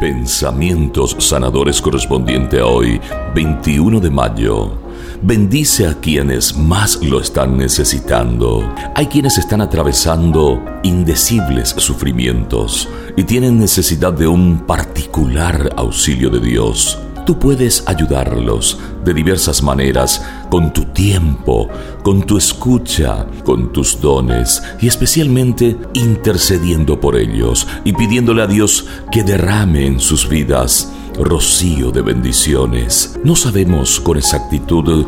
Pensamientos sanadores correspondiente a hoy, 21 de mayo. Bendice a quienes más lo están necesitando. Hay quienes están atravesando indecibles sufrimientos y tienen necesidad de un particular auxilio de Dios. Tú puedes ayudarlos de diversas maneras, con tu tiempo, con tu escucha, con tus dones y especialmente intercediendo por ellos y pidiéndole a Dios que derrame en sus vidas rocío de bendiciones. No sabemos con exactitud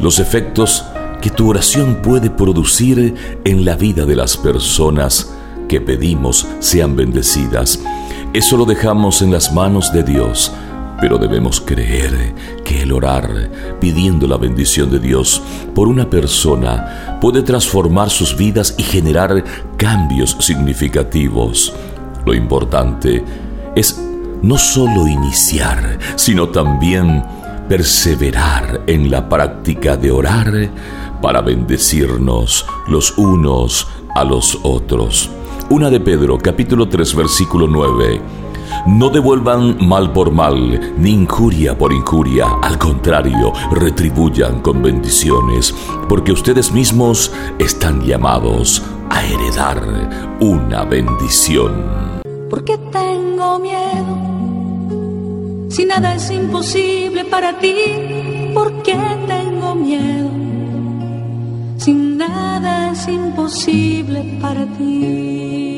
los efectos que tu oración puede producir en la vida de las personas que pedimos sean bendecidas. Eso lo dejamos en las manos de Dios pero debemos creer que el orar pidiendo la bendición de Dios por una persona puede transformar sus vidas y generar cambios significativos. Lo importante es no solo iniciar, sino también perseverar en la práctica de orar para bendecirnos los unos a los otros. Una de Pedro, capítulo 3, versículo 9 no devuelvan mal por mal, ni injuria por injuria. Al contrario, retribuyan con bendiciones, porque ustedes mismos están llamados a heredar una bendición. ¿Por qué tengo miedo? Si nada es imposible para ti, ¿por qué tengo miedo? Si nada es imposible para ti.